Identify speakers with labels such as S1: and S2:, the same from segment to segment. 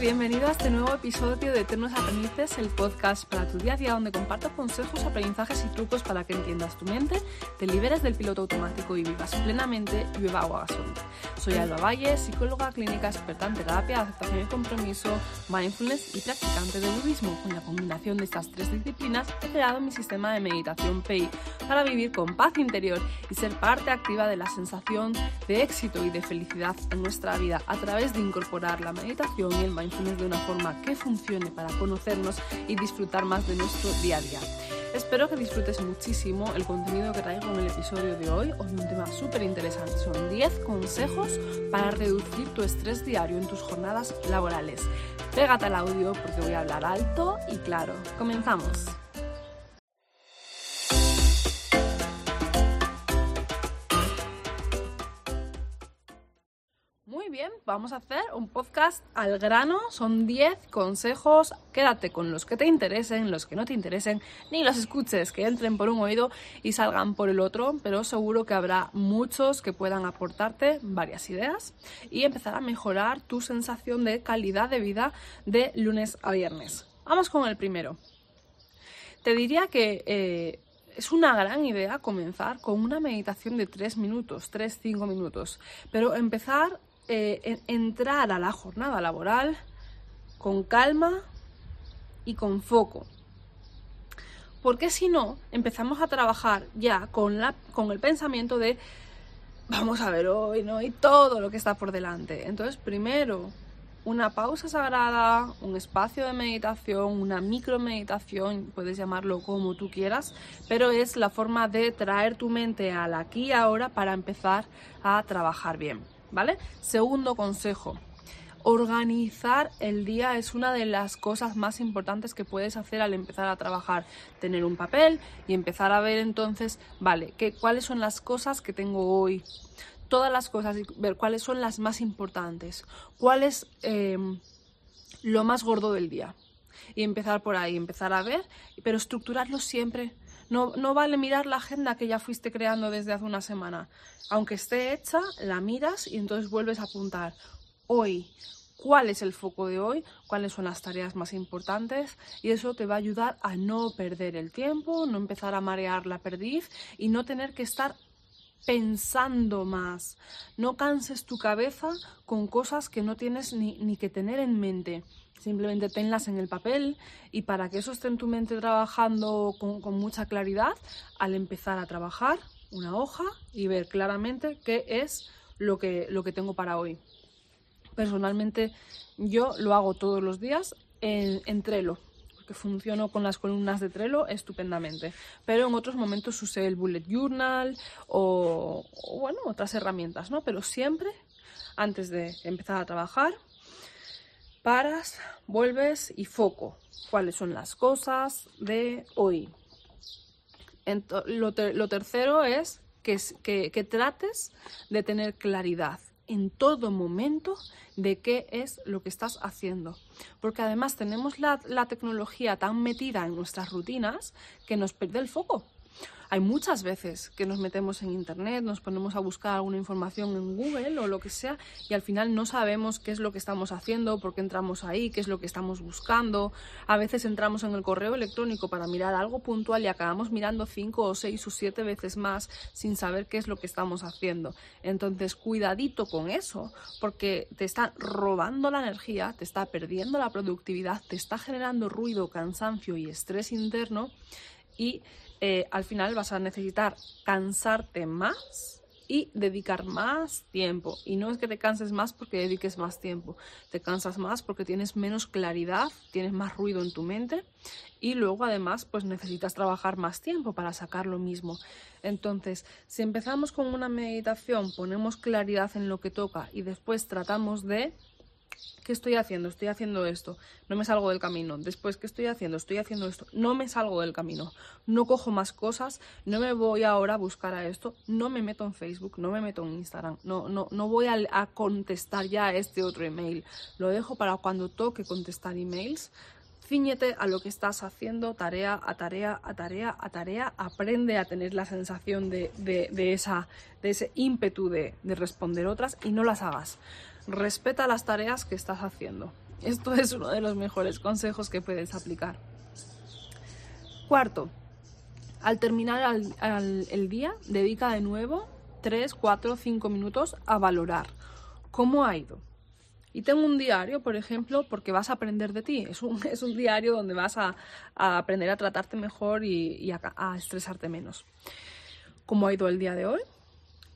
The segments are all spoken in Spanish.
S1: bienvenido a este nuevo episodio de Eternos Aprendices, el podcast para tu día a día donde comparto consejos, aprendizajes y trucos para que entiendas tu mente, te liberes del piloto automático y vivas plenamente y beba agua gasolina. Soy Alba Valle, psicóloga clínica experta en terapia, aceptación y compromiso, mindfulness y practicante de budismo. Con la combinación de estas tres disciplinas he creado mi sistema de meditación PEI para vivir con paz interior y ser parte activa de la sensación de éxito y de felicidad en nuestra vida a través de incorporar la meditación y el mindfulness de una forma que funcione para conocernos y disfrutar más de nuestro día a día. Espero que disfrutes muchísimo el contenido que traigo en el episodio de hoy. Hoy un tema súper interesante. Son 10 consejos para reducir tu estrés diario en tus jornadas laborales. Pégate al audio porque voy a hablar alto y claro. Comenzamos. Vamos a hacer un podcast al grano. Son 10 consejos. Quédate con los que te interesen, los que no te interesen, ni los escuches, que entren por un oído y salgan por el otro. Pero seguro que habrá muchos que puedan aportarte varias ideas y empezar a mejorar tu sensación de calidad de vida de lunes a viernes. Vamos con el primero. Te diría que eh, es una gran idea comenzar con una meditación de 3 minutos, 3-5 minutos, pero empezar eh, entrar a la jornada laboral con calma y con foco. Porque si no, empezamos a trabajar ya con, la, con el pensamiento de vamos a ver hoy, ¿no? Y todo lo que está por delante. Entonces, primero, una pausa sagrada, un espacio de meditación, una micro meditación, puedes llamarlo como tú quieras, pero es la forma de traer tu mente al aquí y ahora para empezar a trabajar bien. ¿Vale? Segundo consejo. Organizar el día es una de las cosas más importantes que puedes hacer al empezar a trabajar. Tener un papel y empezar a ver entonces, vale, ¿qué, cuáles son las cosas que tengo hoy. Todas las cosas y ver cuáles son las más importantes. ¿Cuál es em, lo más gordo del día? Y empezar por ahí, empezar a ver, pero estructurarlo siempre no, no vale mirar la agenda que ya fuiste creando desde hace una semana. Aunque esté hecha, la miras y entonces vuelves a apuntar. Hoy, cuál es el foco de hoy, cuáles son las tareas más importantes y eso te va a ayudar a no perder el tiempo, no empezar a marear la perdiz y no tener que estar pensando más. No canses tu cabeza con cosas que no tienes ni, ni que tener en mente. Simplemente tenlas en el papel y para que eso esté en tu mente trabajando con, mucha claridad, al empezar a trabajar, una hoja y ver claramente qué es lo que, lo que tengo para hoy. Personalmente yo lo hago todos los días en, Trello, porque funciono con las columnas de Trello estupendamente. Pero en otros momentos usé el Bullet Journal o, o bueno, otras herramientas, ¿no? Pero siempre antes de empezar a trabajar paras, vuelves y foco. ¿Cuáles son las cosas de hoy? lo, tercero es que, trates de tener claridad en todo momento de qué es lo que estás haciendo. Porque además tenemos la, la tecnología tan metida en nuestras rutinas que nos pierde el foco. Hay muchas veces que nos metemos en Internet, nos ponemos a buscar alguna información en Google o lo que sea y al final no sabemos qué es lo que estamos haciendo, por qué entramos ahí, qué es lo que estamos buscando. A veces entramos en el correo electrónico para mirar algo puntual y acabamos mirando cinco o seis o siete veces más sin saber qué es lo que estamos haciendo. Entonces, cuidadito con eso, porque te está robando la energía, te está perdiendo la productividad, te está generando ruido, cansancio y estrés interno y eh, al final vas a necesitar cansarte más y dedicar más tiempo. Y no es que te canses más porque dediques más tiempo, te cansas más porque tienes menos claridad, tienes más ruido en tu mente y luego además pues necesitas trabajar más tiempo para sacar lo mismo. Entonces, si empezamos con una meditación, ponemos claridad en lo que toca y después tratamos de ¿Qué estoy haciendo? Estoy haciendo esto. No me salgo del camino. Después, ¿qué estoy haciendo? Estoy haciendo esto. No me salgo del camino. No cojo más cosas. No me voy ahora a buscar a esto. No me meto en Facebook. No me meto en Instagram. No, no, no voy a, contestar ya a este otro email. Lo dejo para cuando toque contestar emails. Cíñete a lo que estás haciendo, tarea a tarea, a tarea, a tarea. Aprende a tener la sensación de, de, esa, de ese ímpetu de, de responder otras y no las hagas respeta las tareas que estás haciendo. Esto es uno de los mejores consejos que puedes aplicar. Cuarto, al terminar el día, dedica de nuevo 3, 4, 5 minutos a valorar cómo ha ido. Y tengo un diario, por ejemplo, porque vas a aprender de ti. Es un, es un diario donde vas a, aprender a tratarte mejor y, a, a, estresarte menos. ¿Cómo ha ido el día de hoy?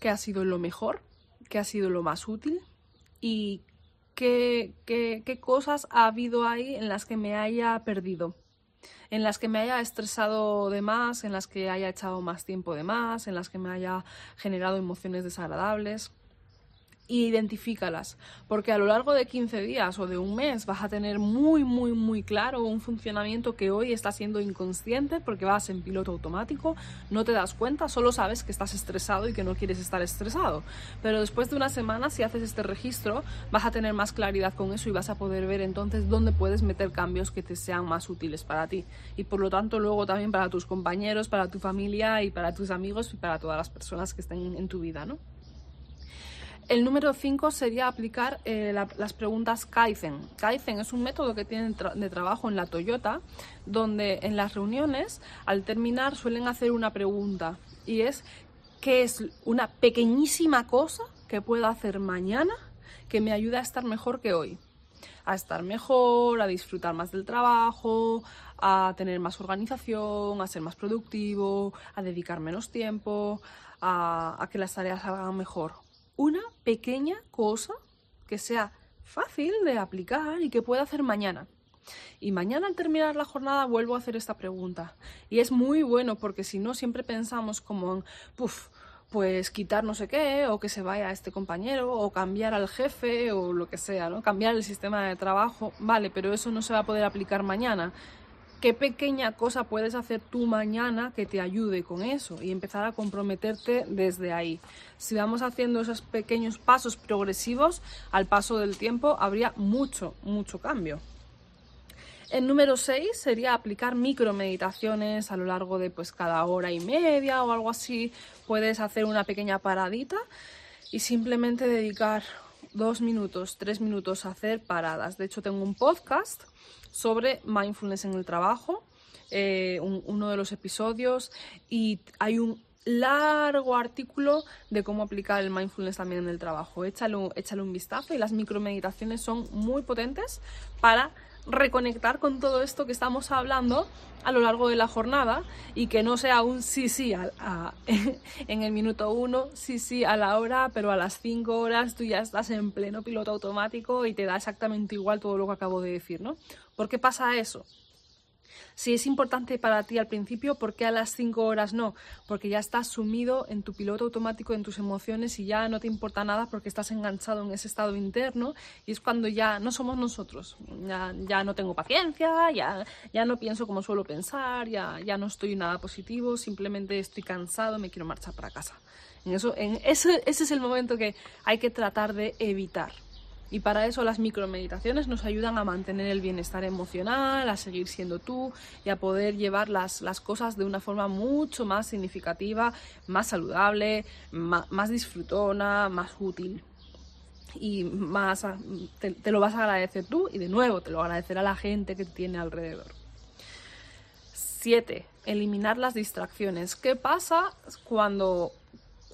S1: ¿Qué ha sido lo mejor? ¿Qué ha sido lo más útil? ¿Y qué, qué, qué cosas ha habido ahí en las que me haya perdido? en las que me haya estresado de más, en las que haya echado más tiempo de más, en las que me haya generado emociones desagradables y identifícalas, porque a lo largo de 15 días o de un mes vas a tener muy, muy, muy claro un funcionamiento que hoy está siendo inconsciente porque vas en piloto automático, no te das cuenta, solo sabes que estás estresado y que no quieres estar estresado. Pero después de una semana, si haces este registro, vas a tener más claridad con eso y vas a poder ver entonces dónde puedes meter cambios que te sean más útiles para ti y por lo tanto luego también para tus compañeros, para tu familia y para tus amigos y para todas las personas que estén en tu vida, ¿no? El número 5 sería aplicar eh, las preguntas Kaizen. Kaizen es un método que tienen de trabajo en la Toyota, donde en las reuniones, al terminar, suelen hacer una pregunta y es ¿qué es una pequeñísima cosa que puedo hacer mañana que me ayude a estar mejor que hoy? A estar mejor, a disfrutar más del trabajo, a tener más organización, a ser más productivo, a dedicar menos tiempo, a, a que las tareas salgan mejor una pequeña cosa que sea fácil de aplicar y que pueda hacer mañana. Y mañana al terminar la jornada vuelvo a hacer esta pregunta. Y es muy bueno porque si no siempre pensamos como en, pues quitar no sé qué, o que se vaya este compañero, o cambiar al jefe, o lo que sea, ¿no? Cambiar el sistema de trabajo, vale, pero eso no se va a poder aplicar mañana qué pequeña cosa puedes hacer tú mañana que te ayude con eso y empezar a comprometerte desde ahí. Si vamos haciendo esos pequeños pasos progresivos, al paso del tiempo habría mucho, mucho cambio. El número 6 sería aplicar micromeditaciones a lo largo de pues cada hora y media o algo así. Puedes hacer una pequeña paradita y simplemente dedicar dos minutos, tres minutos a hacer paradas. De hecho, tengo un podcast sobre mindfulness en el trabajo, eh, uno de los episodios, y hay un largo artículo de cómo aplicar el mindfulness también en el trabajo. Échale, échale un vistazo y las micromeditaciones son muy potentes para reconectar con todo esto que estamos hablando a lo largo de la jornada y que no sea un sí, sí en el minuto uno, sí, sí a la hora, pero a las cinco horas tú ya estás en pleno piloto automático y te da exactamente igual todo lo que acabo de decir, ¿no? ¿Por qué pasa eso? Si es importante para ti al principio, ¿por qué a las 5 horas no? Porque ya estás sumido en tu piloto automático, en tus emociones y ya no te importa nada porque estás enganchado en ese estado interno y es cuando ya no somos nosotros. Ya, ya no tengo paciencia, ya, ya no pienso como suelo pensar, ya, ya no estoy nada positivo, simplemente estoy cansado, me quiero marchar para casa. En eso, en ese, ese es el momento que hay que tratar de evitar. Y para eso las micromeditaciones nos ayudan a mantener el bienestar emocional, a seguir siendo tú y a poder llevar las, cosas de una forma mucho más significativa, más saludable, más, disfrutona, más útil. Y más te, lo vas a agradecer tú y de nuevo te lo agradecerá la gente que tiene alrededor. 7. Eliminar las distracciones. ¿Qué pasa cuando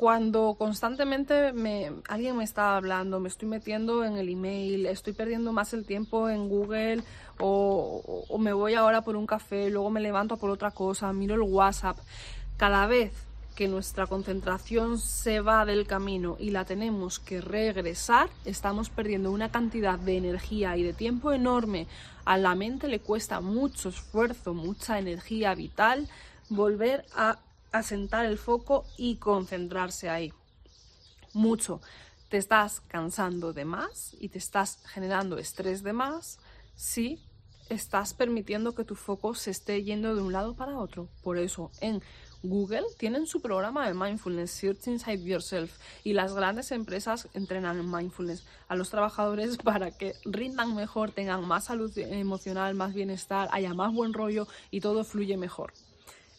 S1: cuando constantemente me, alguien me está hablando, me estoy metiendo en el email, estoy perdiendo más el tiempo en Google o, o, me voy ahora por un café, luego me levanto por otra cosa, miro el WhatsApp. Cada vez que nuestra concentración se va del camino y la tenemos que regresar, estamos perdiendo una cantidad de energía y de tiempo enorme. A la mente le cuesta mucho esfuerzo, mucha energía vital volver a asentar el foco y concentrarse ahí. Mucho. Te estás cansando de más y te estás generando estrés de más si estás permitiendo que tu foco se esté yendo de un lado para otro. Por eso en Google tienen su programa de mindfulness, Search Inside Yourself, y las grandes empresas entrenan en mindfulness a los trabajadores para que rindan mejor, tengan más salud emocional, más bienestar, haya más buen rollo y todo fluye mejor.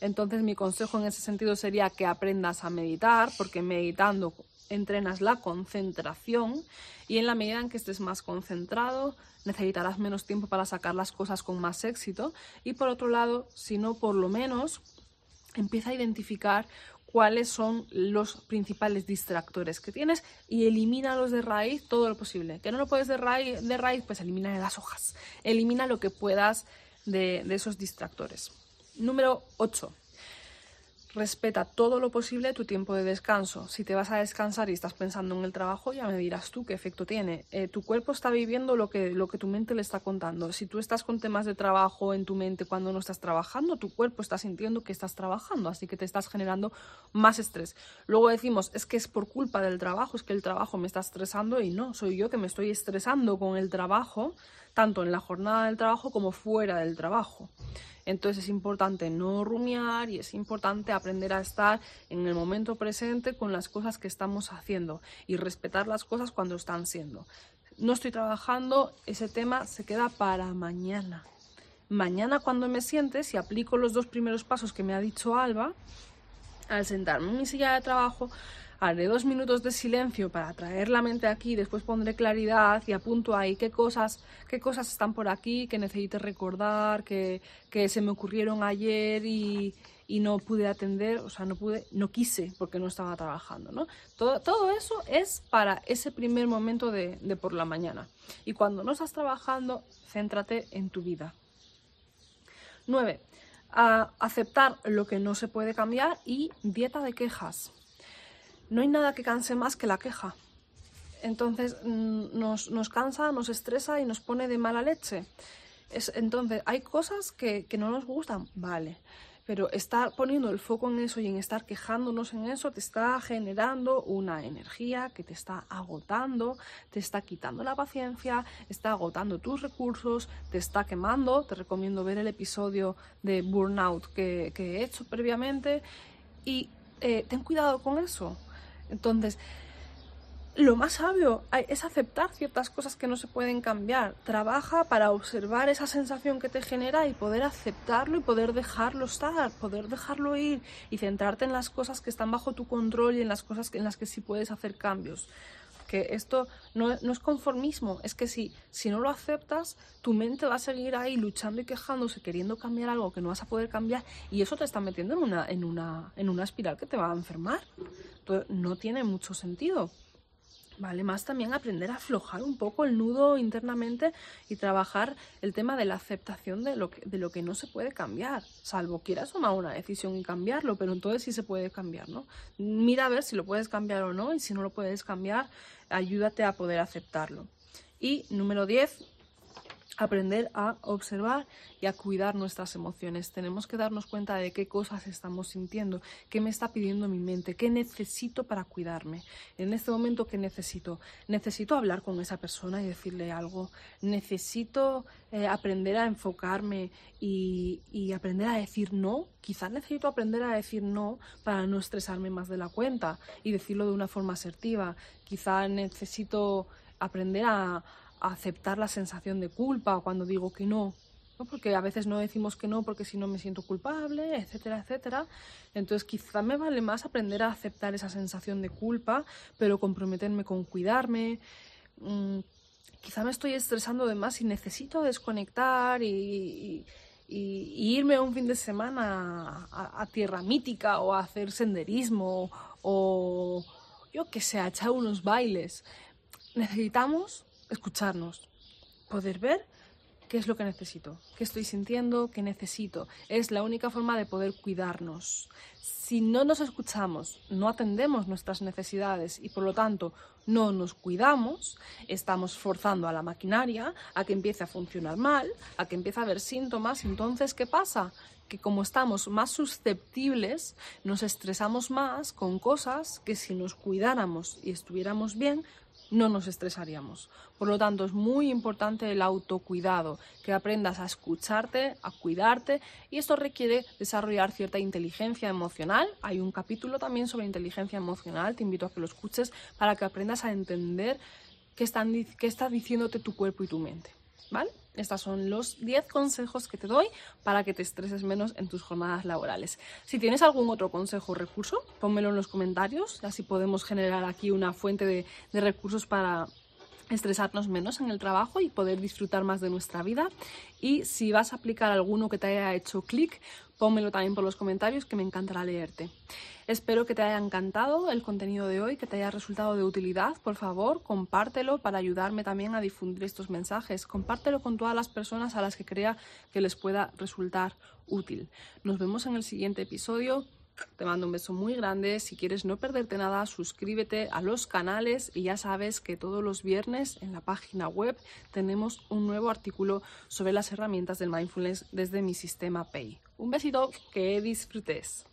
S1: Entonces mi consejo en ese sentido sería que aprendas a meditar, porque meditando entrenas la concentración y en la medida en que estés más concentrado necesitarás menos tiempo para sacar las cosas con más éxito y por otro lado, si no por lo menos, empieza a identificar cuáles son los principales distractores que tienes y elimínalos de raíz todo lo posible. Que no lo puedes de raíz, de raíz pues elimina las hojas. Elimina lo que puedas de, de esos distractores. Número 8 respeta todo lo posible tu tiempo de descanso. Si te vas a descansar y estás pensando en el trabajo, ya me dirás tú qué efecto tiene. Eh, tu cuerpo está viviendo lo que, lo que tu mente le está contando. Si tú estás con temas de trabajo en tu mente cuando no estás trabajando, tu cuerpo está sintiendo que estás trabajando, así que te estás generando más estrés. Luego decimos, es que es por culpa del trabajo, es que el trabajo me está estresando y no, soy yo que me estoy estresando con el trabajo, tanto en la jornada del trabajo como fuera del trabajo. Entonces es importante no rumiar y es importante aprender a estar en el momento presente con las cosas que estamos haciendo y respetar las cosas cuando están siendo. No estoy trabajando, ese tema se queda para mañana. Mañana cuando me siente, si aplico los dos primeros pasos que me ha dicho Alba, al sentarme en mi silla de trabajo, haré dos minutos de silencio para traer la mente aquí, después pondré claridad y apunto ahí qué cosas, qué cosas están por aquí que necesite recordar, que, que se me ocurrieron ayer y, y, no pude atender, o sea, no pude, no quise porque no estaba trabajando, ¿no? Todo, todo eso es para ese primer momento de, de por la mañana. Y cuando no estás trabajando, céntrate en tu vida. 9. aceptar lo que no se puede cambiar y dieta de quejas no hay nada que canse más que la queja. Entonces mm, nos, nos cansa, nos estresa y nos pone de mala leche. Es, entonces, hay cosas que, que, no nos gustan, vale, pero estar poniendo el foco en eso y en estar quejándonos en eso te está generando una energía que te está agotando, te está quitando la paciencia, está agotando tus recursos, te está quemando. Te recomiendo ver el episodio de Burnout que, que he hecho previamente y eh, ten cuidado con eso entonces, lo más sabio es aceptar ciertas cosas que no se pueden cambiar. Trabaja para observar esa sensación que te genera y poder aceptarlo y poder dejarlo estar, poder dejarlo ir y centrarte en las cosas que están bajo tu control y en las cosas en las que sí puedes hacer cambios que esto no, es conformismo, es que si, si no lo aceptas, tu mente va a seguir ahí luchando y quejándose, queriendo cambiar algo que no vas a poder cambiar, y eso te está metiendo en una, en una, en una espiral que te va a enfermar. Entonces, no tiene mucho sentido. Vale, más también aprender a aflojar un poco el nudo internamente y trabajar el tema de la aceptación de lo que, de lo que no se puede cambiar, salvo quieras tomar una decisión y cambiarlo, pero entonces sí se puede cambiar, ¿no? Mira a ver si lo puedes cambiar o no y si no lo puedes cambiar, ayúdate a poder aceptarlo. Y número 10, aprender a observar y a cuidar nuestras emociones. Tenemos que darnos cuenta de qué cosas estamos sintiendo, qué me está pidiendo mi mente, qué necesito para cuidarme. En este momento, ¿qué necesito? Necesito hablar con esa persona y decirle algo. Necesito eh, aprender a enfocarme y, y aprender a decir no. Quizás necesito aprender a decir no para no estresarme más de la cuenta y decirlo de una forma asertiva. Quizás necesito aprender a, aceptar la sensación de culpa cuando digo que no, porque a veces no decimos que no porque si no me siento culpable, etcétera, etcétera. Entonces quizá me vale más aprender a aceptar esa sensación de culpa, pero comprometerme con cuidarme. Mm, quizá me estoy estresando de más y necesito desconectar y, irme un fin de semana a, a, tierra mítica o a hacer senderismo o yo que sé, a echar unos bailes. Necesitamos escucharnos, poder ver qué es lo que necesito, qué estoy sintiendo, qué necesito. Es la única forma de poder cuidarnos. Si no nos escuchamos, no atendemos nuestras necesidades y por lo tanto no nos cuidamos, estamos forzando a la maquinaria a que empiece a funcionar mal, a que empiece a haber síntomas. Entonces, ¿qué pasa? que como estamos más susceptibles, nos estresamos más con cosas que si nos cuidáramos y estuviéramos bien, no nos estresaríamos. Por lo tanto, es muy importante el autocuidado, que aprendas a escucharte, a cuidarte y esto requiere desarrollar cierta inteligencia emocional. Hay un capítulo también sobre inteligencia emocional, te invito a que lo escuches para que aprendas a entender qué, qué está diciéndote tu cuerpo y tu mente. ¿Vale? Estos son los 10 consejos que te doy para que te estreses menos en tus jornadas laborales. Si tienes algún otro consejo o recurso, pónmelo en los comentarios, así podemos generar aquí una fuente de, de recursos para estresarnos menos en el trabajo y poder disfrutar más de nuestra vida. Y si vas a aplicar alguno que te haya hecho clic, pónmelo también por los comentarios que me encantará leerte. Espero que te haya encantado el contenido de hoy, que te haya resultado de utilidad. Por favor, compártelo para ayudarme también a difundir estos mensajes. Compártelo con todas las personas a las que crea que les pueda resultar útil. Nos vemos en el siguiente episodio. Te mando un beso muy grande. Si quieres no perderte nada, suscríbete a los canales y ya sabes que todos los viernes en la página web tenemos un nuevo artículo sobre las herramientas del mindfulness desde mi sistema Pay. Un besito, que disfrutes.